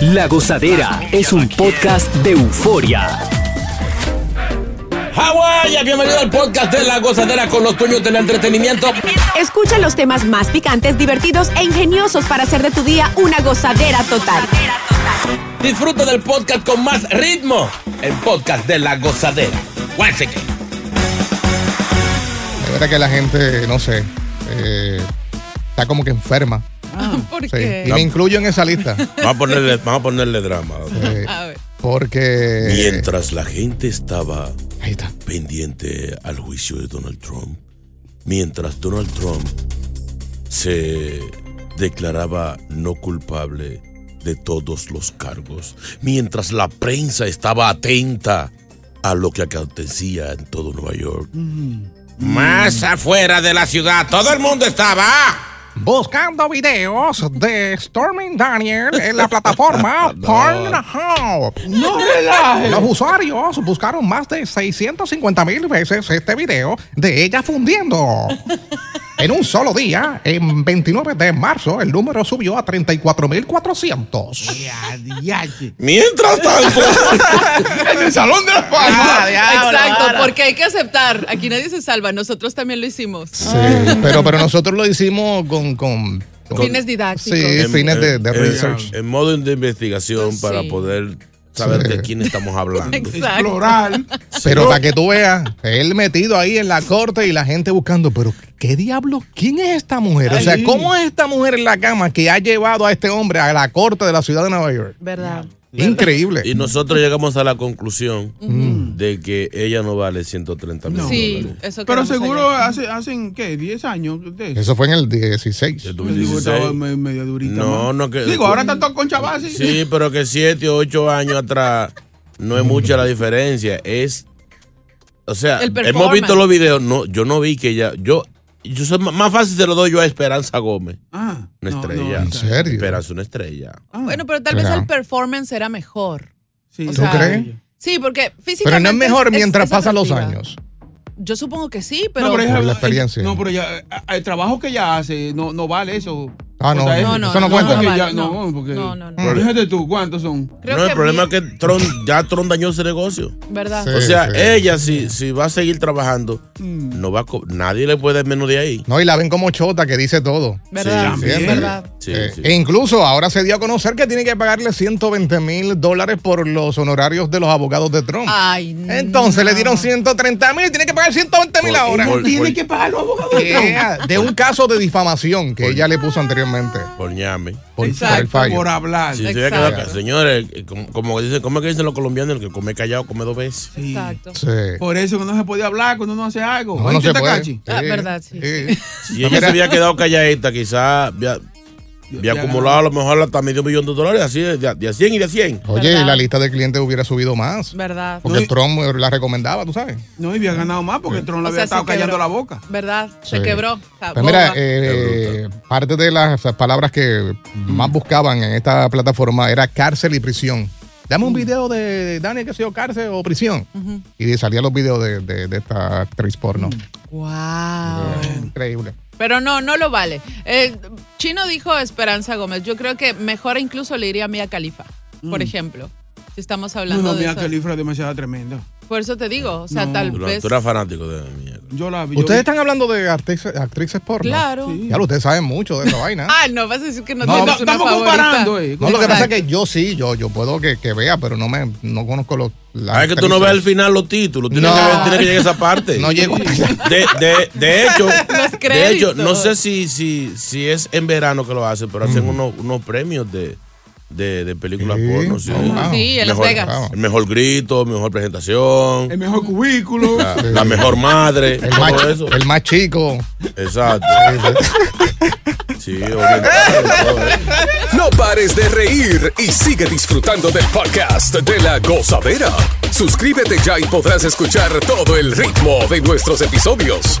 La Gozadera es un podcast de euforia. Hawái, bienvenido al podcast de La Gozadera con los dueños del entretenimiento. Escucha los temas más picantes, divertidos e ingeniosos para hacer de tu día una gozadera total. Disfruta del podcast con más ritmo. El podcast de La Gozadera. Es verdad que la gente, no sé, eh, está como que enferma. ¿Por Sí, qué? Y me incluyo en esa lista. Vamos a ponerle, vamos a ponerle drama. A ver. porque. Mientras la gente estaba Ahí está. pendiente al juicio de Donald Trump, mientras Donald Trump se declaraba no culpable de todos los cargos, mientras la prensa estaba atenta a lo que acontecía en todo Nueva York. Más afuera de la ciudad, todo el mundo estaba. Buscando videos de Stormy Daniel en la plataforma Pornhub. No relajes. Los usuarios buscaron más de 650 mil veces este video de ella fundiendo. En un solo día, en 29 de marzo, el número subió a 34.400. Ya, diache. Mientras tanto, En el salón de la fama. Exacto, porque hay que aceptar. Aquí nadie se salva. Nosotros también lo hicimos. Sí, pero, pero nosotros lo hicimos con... con, con- Fines didácticos. Sí, fines de, de en- research. En modo de investigación Sí. para poder saber Sí. de quién estamos hablando. Exacto. Explorar. Pero para que tú veas, él metido ahí en la corte y la gente buscando, pero ¿qué diablo? ¿Quién es esta mujer? O sea. ¿cómo es esta mujer en la cama que ha llevado a este hombre a la corte de la ciudad de Nueva York? ¿Verdad? Increíble. Y nosotros llegamos a la conclusión de que ella no vale 130 mil Sí, dólares. eso Pero seguro allá. hace, hacen, ¿qué? ¿10 años de eso? Eso fue en el 16. El Yo digo, 2016. estaba me- medio durita. No, más. no, que- Digo, ahora está todo con Chavasi. Sí, pero que 7 o 8 años atrás no es mucha la diferencia. Es. O sea, hemos visto los videos. No, yo no vi que ella. Yo, yo soy más- más fácil se lo doy yo a Esperanza Gómez. Ah, Una no, estrella. no, ¿En serio? Esperanza, una estrella. Ah, Bueno, pero tal vez Claro. el performance era mejor. sí, o sí. sea, crees? Sí, porque Pero físicamente. no es mejor es- mientras es pasan los años. Yo supongo que sí, pero. No, pero ella- la experiencia. No, pero ya, el trabajo que ella hace no, no vale eso. Ah, no, O sea, no, es- no, eso no no, cuenta. no vale, no, no. porque. No, no, no. Fíjate tú, ¿cuántos son? Creo no, el que problema es que Tron, ya Tron dañó ese negocio. ¿Verdad? Sí. O sea, sí. ella si, si va a seguir trabajando, no va a nadie le puede menos de ahí. No, y la ven como chota que dice todo. ¿Verdad? Sí, también. ¿Verdad? Sí, Eh, sí. E incluso ahora se dio a conocer que tiene que pagarle 120 mil dólares por los honorarios de los abogados de Trump. Ay, no. Entonces le dieron 130 mil, tiene que pagar 120 mil ahora. por- Tiene que pagar los abogados de Trump. Yeah, de un caso de difamación que ella le puso anteriormente Por ñame. por, por el Exacto, fallo. Por hablar. Se quedado señores, eh, como, como dicen, ¿cómo es que dicen los colombianos? El que come callado come dos veces. Sí. Exacto. Sí. Por eso que no se puede hablar cuando uno hace algo. No, no ¿Oíste, se puede. Takashi? Ah, verdad, sí. Si ella se había quedado calladita, quizás había, acumulado a lo mejor hasta medio millón de dólares, así de, de, a 100 y de a 100. Oye, ¿Verdad? y la lista de clientes hubiera subido más. ¿Verdad? Porque No, Trump la recomendaba, tú sabes. No, y había ganado más porque Trump le O había sea, estado callando quebró. la boca. ¿Verdad? Se Sí. quebró. Pues mira, eh, parte de las palabras que más buscaban en esta plataforma era cárcel y prisión. Dame un video de Daniel que sea cárcel o prisión. Y salían los videos de, de- de esta actriz porno. Wow. Increíble. Pero no, no lo vale. Eh, Chino dijo Esperanza Gómez. Yo creo que mejor incluso le iría a Mia Khalifa, por ejemplo. Si estamos hablando no, de el libro es demasiado tremendo. Por eso te digo, o sea, No. tal Tú, vez. tú eras fanático de mierda. Yo la vi. yo Ustedes vi- están hablando de actrices, actrices porno. Claro. Sí. Ya lo, ustedes saben mucho de esa vaina. Ah, no, vas a decir que no, No, una estamos favorita. comparando, eh. No, lo que pasa es que yo sí, yo, yo puedo que, que vea, pero no me no conozco los. Ah, es que tú no ves al final los títulos. Tienes, No. que, ver- tienes que llegar a esa parte. No llego hasta allá. De, de, de hecho, Los de hecho, no sé si, si, si es en verano que lo hacen, pero hacen unos, unos premios de, de, de películas Sí. porno. Sí. Oh, wow. Sí, en Las Mejor- Vegas. El mejor grito, mejor presentación, El mejor cubículo. la, la mejor madre, El todo más, eso. el más chico. Exacto. Sí. No pares de reír y sigue disfrutando del podcast de la gozadera. Suscríbete ya y podrás escuchar todo el ritmo de nuestros episodios.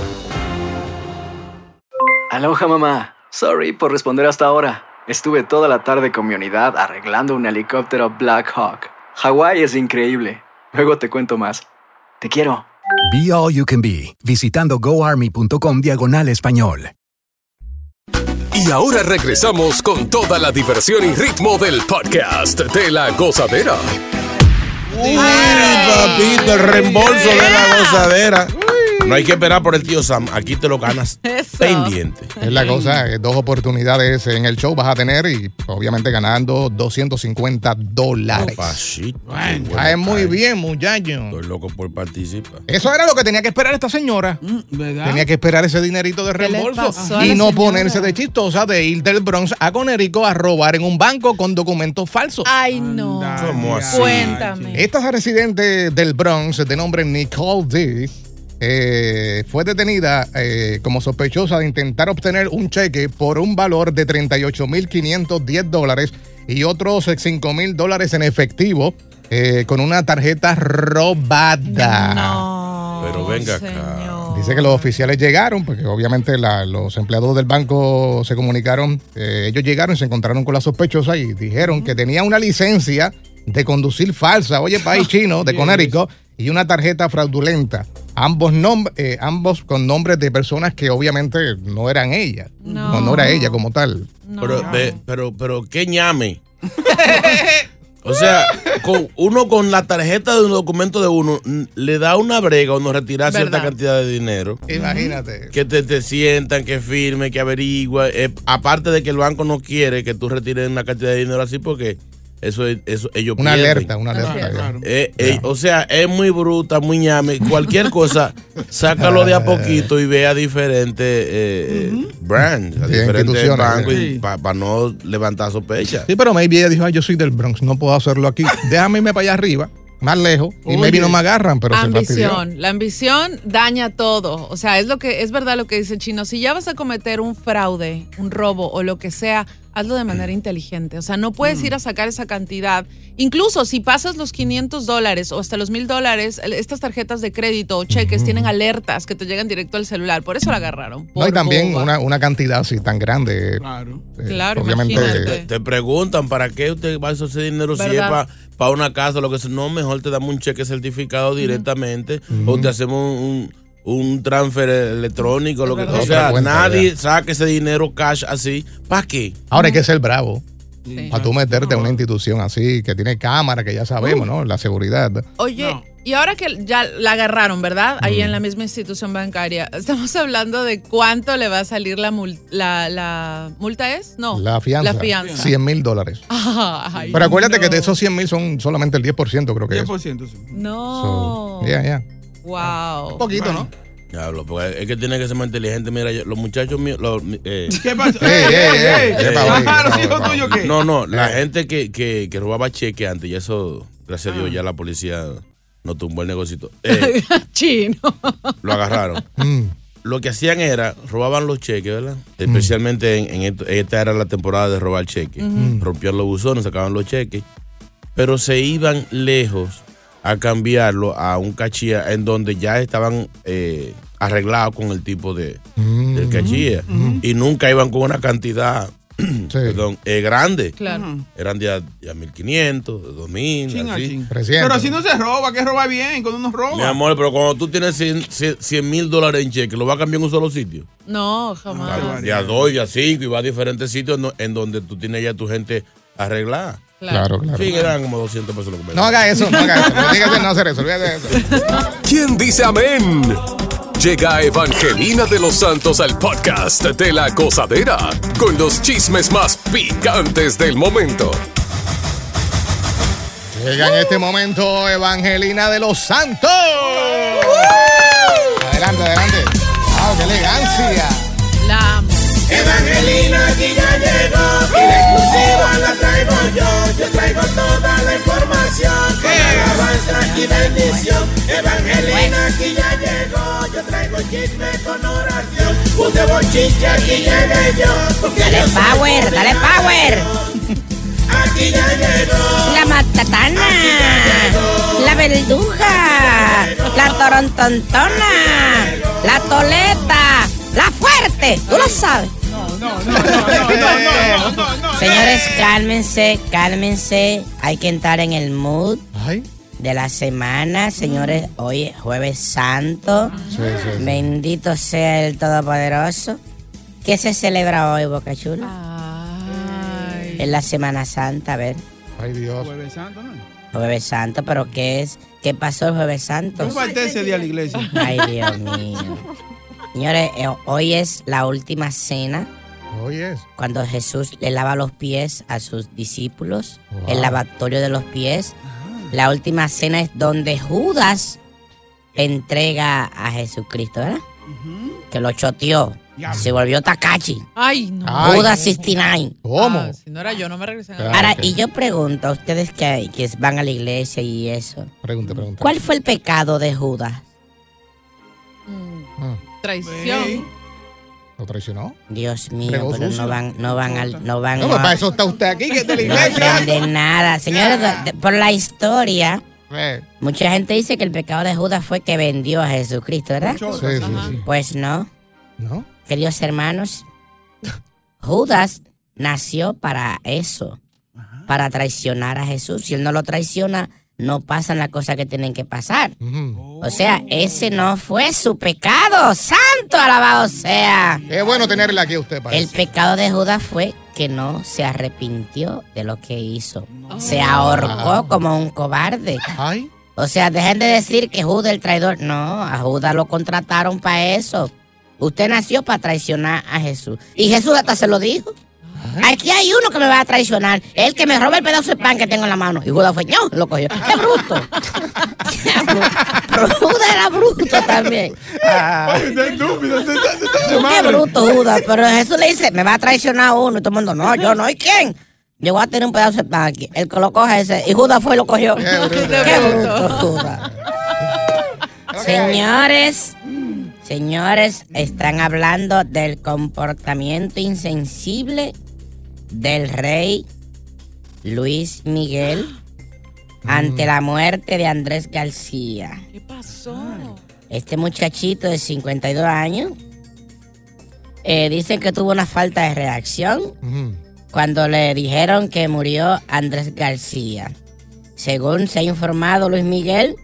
Aloha mamá. Sorry por responder hasta ahora. Estuve toda la tarde con mi unidad arreglando un helicóptero Black Hawk. Hawái es increíble. Luego te cuento más. Te quiero. Be All You Can Be, visitando goarmy.com diagonal español. Y ahora regresamos con toda la diversión y ritmo del podcast de la gozadera. Uy, papito, el reembolso de la gozadera. No hay que esperar por el tío Sam. Aquí te lo ganas Eso. pendiente. Es la cosa, eh, dos oportunidades en el show vas a tener y obviamente ganando 250 dólares. Papacito. Bueno. Muy bien, muchacho. Estoy loco por participar. Eso era lo que tenía que esperar esta señora. Mm, ¿Verdad? Tenía que esperar ese dinerito de ¿Qué le reembolso y no señora? ponerse de chistosa de ir del Bronx a Conérico a robar en un banco con documentos falsos. Ay, no. Anda, ¿Cómo así? Cuéntame. Esta residente del Bronx, de nombre Nicole D., eh, fue detenida eh, como sospechosa de intentar obtener un cheque por un valor de 38.510 dólares y otros 5.000 dólares en efectivo eh, con una tarjeta robada. No. Pero venga acá. Dice que los oficiales llegaron, porque obviamente la- los empleados del banco se comunicaron, eh, ellos llegaron y se encontraron con la sospechosa y dijeron que tenía una licencia de conducir falsa, oye, país chino, de. Connecticut, y una tarjeta fraudulenta. Ambos, eh, ambos con nombres de personas que obviamente no eran ella. No. No, no era ella como tal. No. Pero, pero, pero, ¿qué ñame? O sea, con- uno con la tarjeta de un documento de uno le da una brega o no retirar cierta cantidad de dinero. Imagínate. Que te, te sientan, que firme, que averigua. Eh, aparte de que el banco no quiere que tú retires una cantidad de dinero así porque eso, es- eso ellos Una pierden. alerta, una alerta. Claro, claro. Eh, eh, o sea, es muy bruta, muy ñame. Cualquier cosa, sácalo de a poquito y vea diferentes eh, eh, brands, a Sí, diferentes instituciones, bancos sí. para no levantar sospecha. Sí, pero maybe ella dijo, ay, yo soy del Bronx, no puedo hacerlo aquí. Déjame irme para allá arriba, más lejos, y Oye. maybe no me agarran, pero se ambición. La ambición daña todo. O sea, es lo que es verdad lo que dice el chino. Si ya vas a cometer un fraude, un robo o lo que sea, hazlo de manera inteligente. O sea, no puedes ir a sacar esa cantidad. Incluso si pasas los 500 dólares o hasta los 1000 dólares, estas tarjetas de crédito o cheques tienen alertas que te llegan directo al celular. Por eso la agarraron. No, y también una, una cantidad así tan grande. Claro. eh, Claro, obviamente. imagínate. Te, te preguntan para qué usted va a usar ese dinero si es para una casa, lo que sea. No, mejor te damos un cheque certificado directamente o te hacemos un, un transfer electrónico. Lo que, o sea, cuenta, nadie saque ese dinero cash así. ¿Para qué? Ahora hay que ser bravo. Sí. Para tú meterte a una institución así, que tiene cámara, que ya sabemos, ¿no? La seguridad. Oye, No. y ahora que ya la agarraron, ¿verdad? Ahí en la misma institución bancaria, estamos hablando de cuánto le va a salir la, mul- la, la multa es? No. La fianza. La fianza. 100 mil dólares. Ay, Pero acuérdate no. que de esos 100 mil son solamente el 10%, creo que es. 10%, sí. No. So, ya, ya. Wow. Un poquito, ¿no? Diablo, porque es que tiene que ser más inteligente. Mira, yo- los muchachos míos. los, eh, ¿Qué pasa? Ey, ey, ey, Ajá, ey, los hijos tuyos. ¿qué? no, no, la gente que, que, que robaba cheque antes, y eso, gracias a Dios, ya la policía no tumbó el negocito. Eh, Chino. lo agarraron. Mm. Lo que hacían era, robaban los cheques, ¿verdad? Especialmente en, en esto- esta era la temporada de robar cheques. Rompían los buzones, sacaban los cheques pero se iban lejos a cambiarlo a un cachilla en donde ya estaban eh, arreglados con el tipo de, del cachilla. Y nunca iban con una cantidad perdón, eh, grande. Claro. Eran de, de a 1500, de 2000, Chin a así. chin. Pero así no se roba, que roba bien, cuando uno roba. Mi amor, pero cuando tú tienes 100 mil dólares en cheque, ¿lo vas a cambiar en un solo sitio? No, jamás. De a dos y a cinco y va a diferentes sitios en donde tú tienes ya tu gente arreglada. Claro, claro. Sí, que eran como 200 pesos lo que me No haga eso, no haga eso. No diga que no hacer eso, olvídate de eso. ¿Quién dice amén? Llega Evangelina de los Santos al podcast de la gozadera con los chismes más picantes del momento. Llega en este momento Evangelina de los Santos. Adelante, adelante. ¡Wow, qué elegancia! La amo. Evangelina aquí ya llegó y la exclusiva la traigo yo. Yo traigo toda la información con alabanza y bendición. Evangelina aquí ya llegó. Yo traigo chisme con oración. Un de bochinche aquí llegué yo. Dale power, dale power. Aquí ya llegó. La matatana, la verduga, la torontontona, la toleta, la fuerte. Tú lo sabes. Señores, cálmense, cálmense. Hay que entrar en el mood de la semana. Señores, hoy es jueves santo. Sí, sí, sí. Bendito sea el Todopoderoso. ¿Qué se celebra hoy, Boca Chula? Es la Semana Santa, a ver. Ay, Dios. Jueves Santo, ¿no? Jueves Santo, pero ¿qué es? ¿Qué pasó el Jueves Santo? Yo falté ese día a la iglesia. Ay, Dios mío. Señores, eh, hoy es la última cena Cuando Jesús le lava los pies a sus discípulos, Wow. el lavatorio de los pies. La última cena es donde Judas entrega a Jesucristo, ¿verdad? Que lo choteó. Se volvió Takachi. Ay, no. Judas 69. ¿Cómo? Ah, si no era yo, no me regresan a Ahora, y yo pregunto a ustedes que, que van a la iglesia y eso. Pregunta, pregunta. ¿Cuál fue el pecado de Judas? Ah, Traición. ¿Lo traicionó? Dios mío, pero sucio. no van, no van al, no van No, pues a- para eso está usted aquí, que es de la no nada. Señores, por la historia, Eh, mucha gente dice que el pecado de Judas fue que vendió a Jesucristo, ¿verdad? Sí, sí, sí. Pues no, ¿No? queridos hermanos. Judas nació para eso, para traicionar a Jesús. Si él no lo traiciona, no pasan las cosas que tienen que pasar. O sea, ese no fue su pecado. Santo alabado sea. Es bueno tenerle aquí a usted El pecado de Judas fue que no se arrepintió de lo que hizo. Se ahorcó como un cobarde. Ay. O sea, dejen de decir que Judas el traidor. No, a Judas lo contrataron para eso. Usted nació para traicionar a Jesús. Y Jesús hasta se lo dijo. Aquí hay uno que me va a traicionar. El que me roba el pedazo de pan que tengo en la mano. Y Judas fue, no, lo cogió. ¡Qué bruto! Judas era bruto también. ¡Qué bruto, Judas! Pero Jesús le dice, me va a traicionar uno. Y todo el mundo, no, yo no. ¿Y quién? Yo voy a tener un pedazo de pan aquí. El que lo coja ese. Y Judas fue y lo cogió. ¡Qué bruto, Judas! Señores, señores, están hablando del comportamiento insensible del rey Luis Miguel ante la muerte de Andrés García. ¿Qué pasó? Este muchachito de 52 años eh, dice que tuvo una falta de reacción cuando le dijeron que murió Andrés García. Según se ha informado Luis Miguel,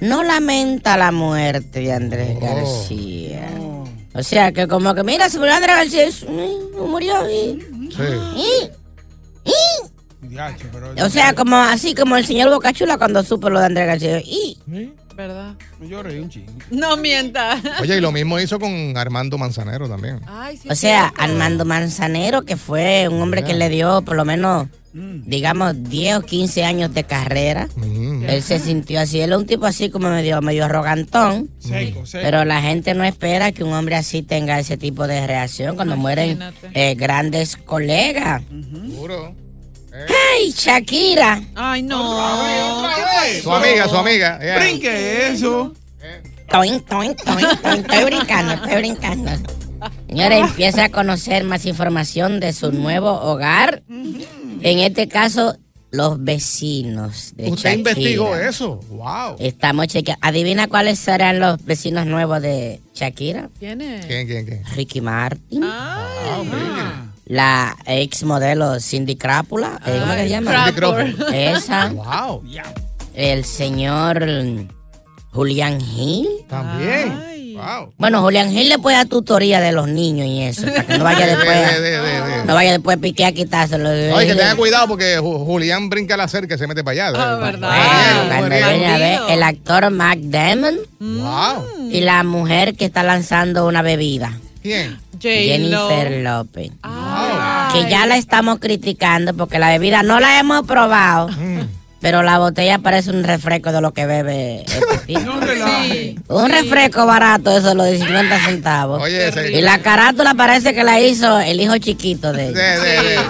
no lamenta la muerte de Andrés García. O sea, que como que, mira, se murió Andrés García, y- y y- o sea, como así como el señor Bocachula cuando supo lo de Andrés García. Y, ¿Verdad? Yo reí un chingo. No mienta. Oye, y lo mismo hizo con Armando Manzanero también. Ay, sí, O sea, Armando Manzanero, que fue un hombre que le dio por lo menos, digamos, 10 o 15 años de carrera. Él se sintió así. Él es un tipo así como medio, medio arrogantón. Seco, seco. Pero la gente no espera que un hombre así tenga ese tipo de reacción cuando mueren eh, grandes colegas. ¡Ay, Shakira! Ay, no. Su amiga, su amiga. yeah. Brinque eso. Toin, toin, toin. Estoy brincando, estoy brincando. Señores, empieza a conocer más información de su nuevo hogar. En este caso, los vecinos de Usted Shakira. investigó eso. Wow. Estamos chequeando. Adivina cuáles serán los vecinos nuevos de Shakira. ¿Quién es? ¿Quién, quién, quién? Ricky Martin. Ah, La ex modelo Cindy Crápula. eh, ¿Cómo que se llama? Cindy Crawford. Esa. Wow. El señor Julián Gil. También. Wow. Bueno, Julián Gil le puede dar tutoría de los niños y eso. Para que no vaya De- después. de- de- de- de. No vaya después a piquear a quitárselo. Oye, que tenga cuidado porque Ju- Julián brinca la cerca y se mete para allá. Ah, ¿verdad? ver, el actor Mac Damon Wow. y la mujer que está lanzando una bebida. ¿Quién? Jennifer López. Que ya la estamos criticando porque la bebida no la hemos probado. Pero la botella parece un refresco de lo que bebe este tipo. Un refresco barato, eso lo de 50 centavos. Oye, ese- Y la carátula parece que la hizo el hijo chiquito de ella. de, de,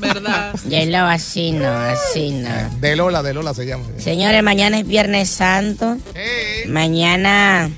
¿Verdad? J-Lo así no, así no. de Lola, de Lola se llama. Señores, mañana es Viernes Santo. Mañana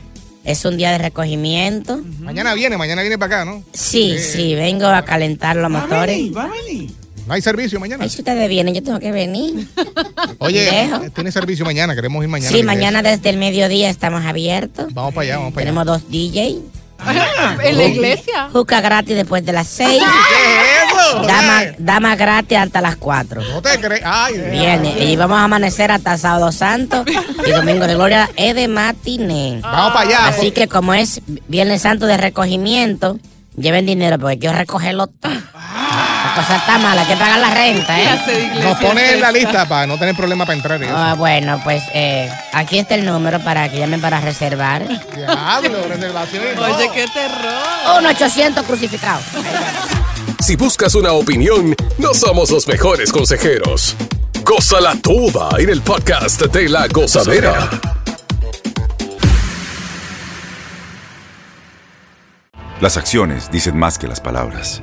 es un día de recogimiento. Mañana viene, mañana viene para acá, ¿no? Sí, sí, vengo a calentar los motores. Va a venir. No hay servicio mañana. Ay, si ustedes vienen, yo tengo que venir. Oye, Dejo. eh, tiene servicio mañana, queremos ir mañana. Sí, mañana desde el mediodía estamos abiertos. Vamos para allá, vamos para allá. Tenemos dos DJ. ¿En la iglesia? Juca gratis después de las seis. ¿Qué es eso? Dama, dama gratis hasta las cuatro. No te crees. Ay, Viene. Y vamos a amanecer hasta sábado santo. Y domingo de gloria es de matiné. Vamos para allá. Así que como es Viernes Santo de recogimiento, lleven dinero porque quiero recogerlo todo. La cosa está mala, hay que pagar la renta, ¿eh? Nos pone en la lista para no tener problema para entrar. eso. Ah, bueno, pues eh, aquí está el número para que llamen para reservar. Diablo, reservación. Oye, qué terror. Un 800 crucificado. Si buscas una opinión, no somos los mejores consejeros. Gózala toda en el podcast de la gozadera. Las acciones dicen más que las palabras.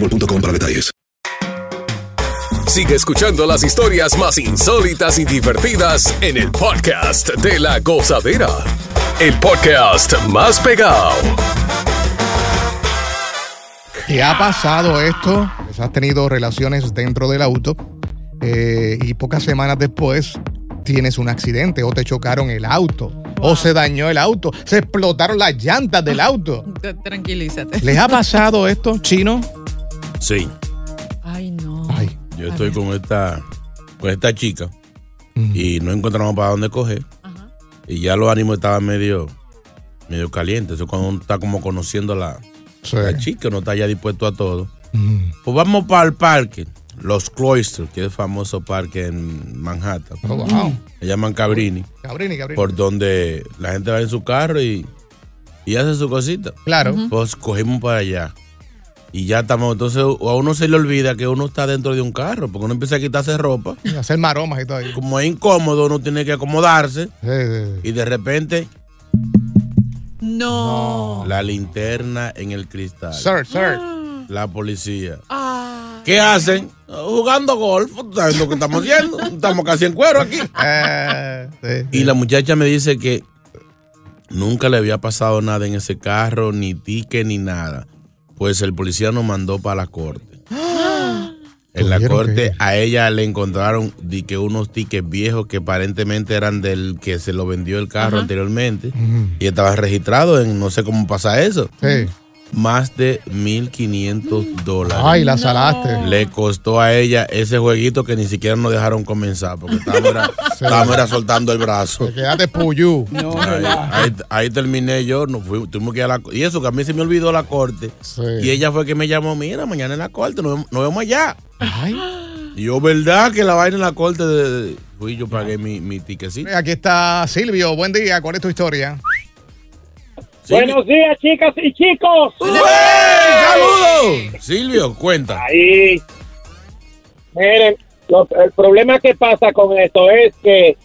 boostmobile.com para detalles. Sigue escuchando las historias más insólitas y divertidas en el podcast de la gozadera. El podcast más pegado. ¿Te ha pasado esto? Pues has tenido relaciones dentro del auto eh, y pocas semanas después tienes un accidente o te chocaron el auto o se dañó el auto, se explotaron las llantas del auto. Tranquilízate. ¿Les ha pasado esto, chino? Sí. Ay, no. Ay, Yo estoy con esta, con esta chica y no encontramos para dónde coger. Y ya los ánimos estaban medio, medio calientes. Eso es cuando uno está como conociendo a la, sí. la chica, no está ya dispuesto a todo. Mm. Pues vamos para el parque, Los Cloisters, que es el famoso parque en Manhattan. Oh, wow. Se llaman Cabrini, Cabrini, Cabrini. por donde la gente va en su carro y, y hace su cosita. Claro. Pues cogimos para allá. Y ya estamos, entonces a uno se le olvida que uno está dentro de un carro, porque uno empieza a quitarse ropa. Y hacer maromas y todo ahí. Como es incómodo, uno tiene que acomodarse. Sí, sí, sí. Y de repente, No. la linterna en el cristal. Sir, sir. La policía. Ah. ¿Qué hacen? Jugando golf. ¿Sabes lo que estamos haciendo? Estamos casi en cuero aquí. Eh, sí, Y la muchacha me dice que nunca le había pasado nada en ese carro, ni ticket, ni nada. Pues el policía nos mandó para la corte. En la ¿Tuvieron corte que- a ella le encontraron di que unos tickets viejos que aparentemente eran del que se lo vendió el carro anteriormente. Y estaba registrado en no sé cómo pasa eso. Sí. Más de 1.500 dólares. Ay, la salaste. Le costó a ella ese jueguito que ni siquiera nos dejaron comenzar porque estábamos, era- estábamos era soltando el brazo. Quédate puyú. Ahí, ahí- ahí terminé yo, nos fuimos, tuvimos que ir a la co- Y eso, que a mí se me olvidó la corte. Y ella fue que me llamó, mira, mañana en la corte, nos, vemos- nos vemos allá. Y yo, ¿verdad que la vaina en la corte de... de- fui yo pagué mi, mi tiquecito. Aquí está Silvio. Buen día. ¿Cuál es tu historia? Buenos días, chicas y chicos. ¡Saludos! Silvio, cuenta. Ahí. Miren, lo- el problema que pasa con esto es que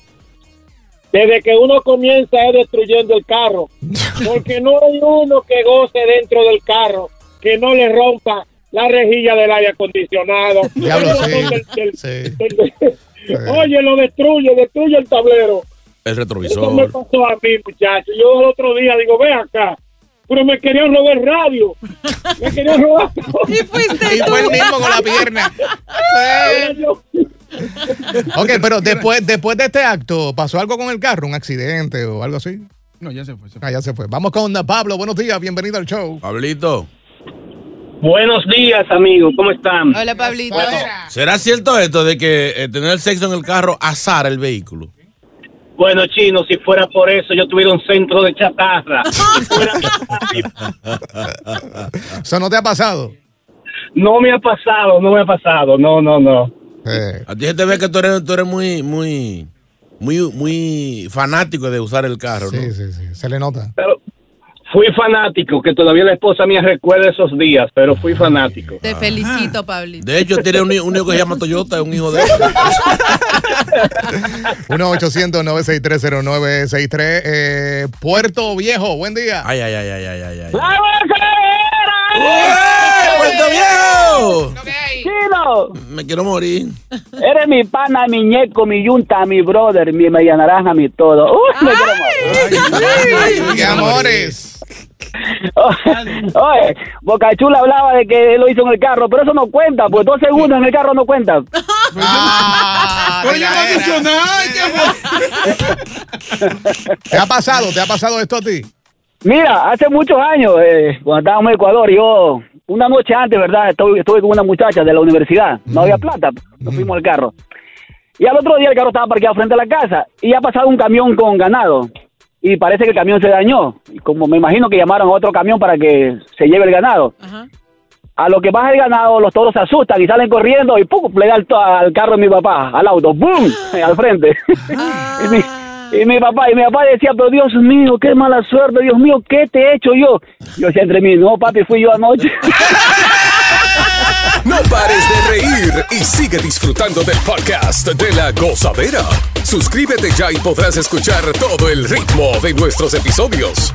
desde que uno comienza es destruyendo el carro, porque no hay uno que goce dentro del carro que no le rompa la rejilla del aire acondicionado. Diablo, sí. Del- del- Sí. del- Oye, lo destruye, destruye el tablero. El Eso me retrovisor. pasó a mí, muchachos. Yo el otro día digo, ve acá. Pero me querían robar el radio. Me querían robar. y fuiste Y fue el mismo con la pierna. Ok, pero después, después de este acto, ¿pasó algo con el carro? ¿Un accidente o algo así? No, ya se fue. Ah, ya se fue. Vamos con Pablo. Buenos días. Bienvenido al show. Pablito. Buenos días, amigos. ¿Cómo están? Hola, Pablito. ¿Será cierto esto de que eh, tener sexo en el carro azar el vehículo? Bueno, chino, si fuera por eso, yo tuviera un centro de chatarra. ¿Eso no te ha pasado? No me ha pasado, no me ha pasado. No, no, no. A ti se te ve que tú eres, tú eres muy, muy, muy, muy fanático de usar el carro, ¿no? Sí, sí, sí. Se le nota. Pero fui fanático, que todavía la esposa mía recuerda esos días, pero fui fanático. Te felicito, Pablito. De hecho, tiene un, hi- un hijo que se llama Toyota, es un hijo de él. 1-800-9630963. Eh, Puerto Viejo, buen día. Ay, ay, ay, ay, ay, ay. ay. ¡Puerto Viejo! Chino, Me quiero morir. eres mi pana, mi ñeco, mi yunta, mi brother, mi media naranja, mi todo. Uy, me quiero morir. ¡Qué amores! Oye, Boca Chula hablaba de que él lo hizo en el carro, pero eso no cuenta, pues dos segundos en el carro no dicho nada. ¿Te ha pasado? ¿Te ha pasado esto a ti? Mira, hace muchos años, eh, cuando estábamos en Ecuador, yo, una noche antes, ¿verdad? Estuve, estuve con una muchacha de la universidad. No había plata, nos fuimos al carro. Y al otro día el carro estaba parqueado frente a la casa y ha pasado un camión con ganado. Y parece que el camión se dañó. Y como me imagino que llamaron a otro camión para que se lleve el ganado. A lo que baja el ganado, los toros se asustan y salen corriendo y ¡pum! le da al, al carro de mi papá, al auto, ¡boom! al frente. y, mi, y mi papá, y mi papá decía, pero Dios mío, qué mala suerte, Dios mío, ¿qué te he hecho yo? Yo decía entre mí, no, papi, fui yo anoche. No pares de reír y sigue disfrutando del podcast de la gozadera. Suscríbete ya y podrás escuchar todo el ritmo de nuestros episodios.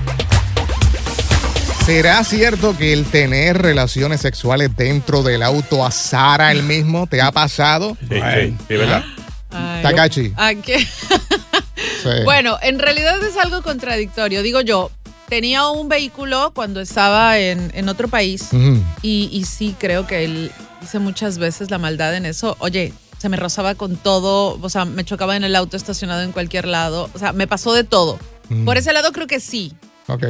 ¿Será cierto que el tener relaciones sexuales dentro del auto azara el mismo? ¿Te ha pasado? Sí, sí, sí, ¿verdad? Ay. Takachi. ¿A qué? Sí. Bueno, en realidad es algo contradictorio. Digo yo, tenía un vehículo cuando estaba en, en otro país Ujú. y, y sí creo que él hice muchas veces la maldad en eso. Oye, se me rozaba con todo, o sea, me chocaba en el auto estacionado en cualquier lado, o sea, me pasó de todo. Mm. Por ese lado creo que sí, Ok.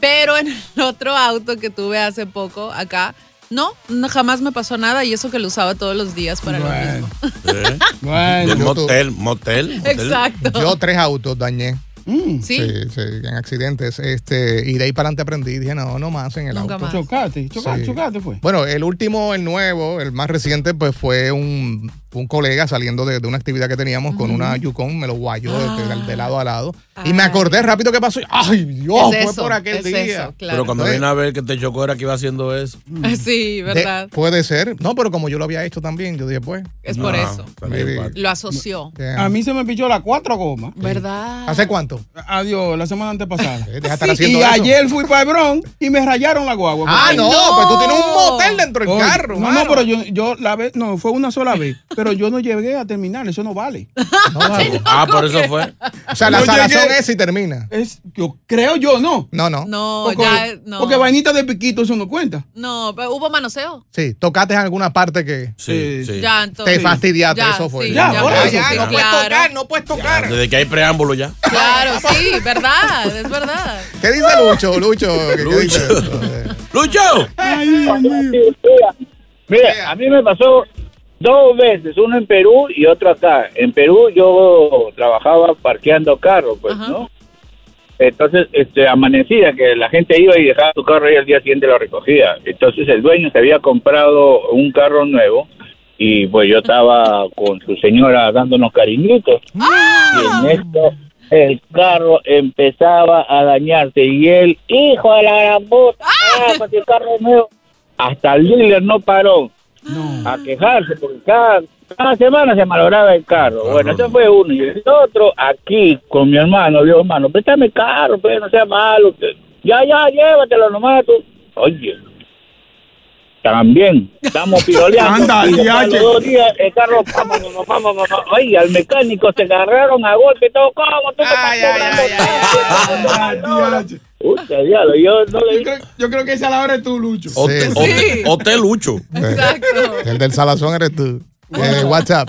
pero en el otro auto que tuve hace poco acá, no, no, jamás me pasó nada y eso que lo usaba todos los días para lo mismo. ¿Eh? Bueno. Motel, motel, motel. Exacto. Yo tres autos dañé. ¿Sí? Sí, sí, en accidentes. Este, y de ahí para adelante aprendí. Dije, no, no más en el Nunca auto. más. Chocaste, chocaste, Sí. chocaste fue. Bueno, el último, el nuevo, el más reciente, pues fue un, un colega saliendo de, de una actividad que teníamos con una Yukon, me lo guayó de, de- de lado a lado. Y me acordé rápido qué pasó. ¡Ay, Dios! Es fue eso, por aquel es día. eso, claro. Pero cuando vine a ver que te chocó era que iba haciendo eso. Sí, de- ¿verdad? puede ser. No, pero como yo lo había hecho también, yo dije, pues. Es por Ah, eso. maybe- Lo asoció. Yeah. A mí se me pichó las cuatro gomas. ¿Verdad? ¿Hace cuánto? Adiós, la semana antepasada. Eh, haciendo y eso. ayer fui para Hebrón y me rayaron la guagua. Ah, no, pues tú tienes un motel dentro del Oye, carro. No, mano. no, pero yo, yo la vez, no, fue una sola vez. Pero yo no llegué a terminar, eso no vale. No, vale. Ah, por eso fue. O sea, la salazón es y termina. Es, yo creo yo, no. No, no. No, Porque, ya, no. porque vainita de piquito, eso no cuenta. No, pero hubo manoseo. Sí, tocaste en alguna parte que Sí, sí. Ya, entonces. te fastidiaste, Ya, eso fue. sí, Ya, ahora eso, ya, no puedes Claro. tocar, no puedes tocar. Desde que hay preámbulo ya. Claro, sí, verdad, es verdad. ¿Qué dice Lucho, Lucho? ¿Qué- qué Lucho. dice? ¡Lucho! Mira, a mí me pasó dos veces, uno en Perú y otro acá. En Perú yo trabajaba parqueando carros, pues, ¿no? Entonces, este, amanecía que la gente iba y dejaba su carro y al día siguiente lo recogía. Entonces el dueño se había comprado un carro nuevo y pues yo estaba con su señora dándonos cariñitos. Y en esto el carro empezaba a dañarse y él, hijo de la gran puta, ah, pues el carro nuevo. Hasta el dealer no paró a quejarse porque cada, cada semana se malograba el carro. Bueno, ese fue uno. Y el otro aquí con mi hermano, digo, hermano, préstame el carro, pues no sea malo. que- Ya, ya, llévatelo nomás tú. Oye, también estamos piroleando. Anda, y después a diache. los dos días el carro, vamos, vamos, vamos, vamos. Oye, al mecánico se agarraron a golpe todo. ¿Cómo tú me estás cobrando? Diablo, yo no le Yo creo, yo creo que esa la hora es tú, Lucho. O, te- o te- o te lucho. El del salazón eres tú. Eh, WhatsApp.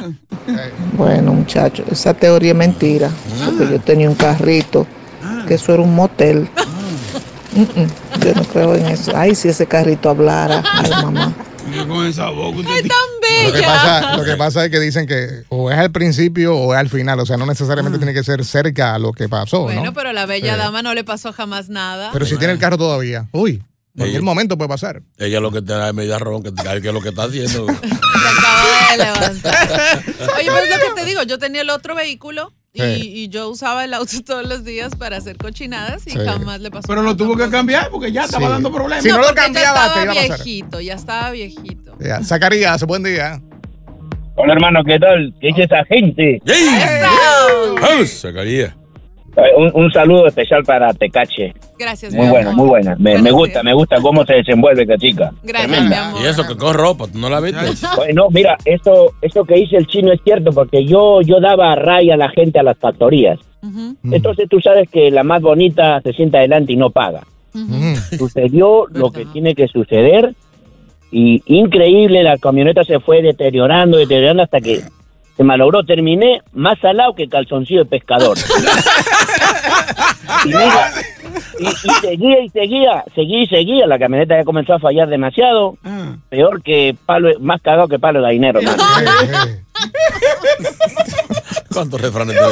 Bueno, muchachos, esa teoría es mentira. Porque yo tenía un carrito, que eso era un motel. Mm, mm, yo no creo en eso. Ay, si ese carrito hablara. Ay, mamá. Con esa boca. Usted Lo que, pasa, lo que pasa es que dicen que o es al principio o es al final. O sea, no necesariamente tiene que ser cerca a lo que pasó, Bueno, ¿no? pero a la bella Sí. dama no le pasó jamás nada. Pero si tiene el carro todavía. Uy, cualquier momento puede pasar. Ella lo que te da es media ron, que, es lo que está haciendo. Acaba de levantar. Oye, pues lo que te digo, yo tenía el otro vehículo y, Sí. y yo usaba el auto todos los días para hacer cochinadas y Sí. jamás le pasó Pero lo tuvo que cambiar porque ya estaba Sí. dando problemas. Si no lo cambiaba, ya te estaba iba a pasar. viejito, ya estaba viejito. Ya. Zacarías, buen día. Hola hermano, ¿qué tal? ¿Qué dice esa gente? Vamos, sacaría. Un, un saludo especial para Tecache. Gracias, Muy mi amor. muy buena. Me, me gusta, me gusta cómo se desenvuelve esta chica. Gracias, Tremenda. mi amor. Y eso que con ropa, ¿tú no la viste? Bueno, mira, esto, esto que dice el chino es cierto porque yo, yo daba raya a la gente a las factorías. Entonces tú sabes que la más bonita se sienta adelante y no paga. Sucedió lo que tiene que suceder y increíble, la camioneta se fue deteriorando, deteriorando hasta que se malogró. Terminé más salado que calzoncillo de pescador. y, mira, y, y seguía y seguía, seguía y seguía. La camioneta ya comenzó a fallar demasiado. Peor que palo, más cagado que palo de hermano. ¿Cuántos refranes te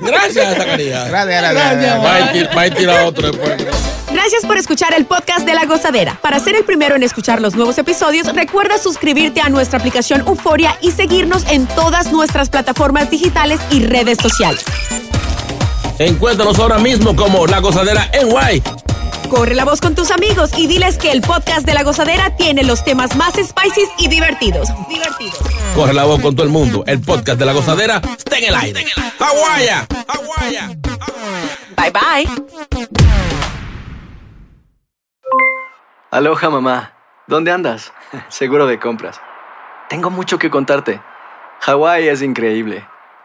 Gracias, Zacarías. Gracias, gracias. Va a tirar otro después. Gracias por escuchar el podcast de La Gozadera. Para ser el primero en escuchar los nuevos episodios, recuerda suscribirte a nuestra aplicación Euforia y seguirnos en todas nuestras plataformas digitales y redes sociales. Encuéntranos ahora mismo como La Gozadera en Guay. Corre la voz con tus amigos y diles que el podcast de La Gozadera tiene los temas más spicy y divertidos. Divertidos. Corre la voz con todo el mundo. El podcast de La Gozadera está en el aire. ¡Aguaya! ¡Aguaya! Bye bye. Aloha mamá, ¿dónde andas? Seguro de compras. Tengo mucho que contarte. Hawái es increíble.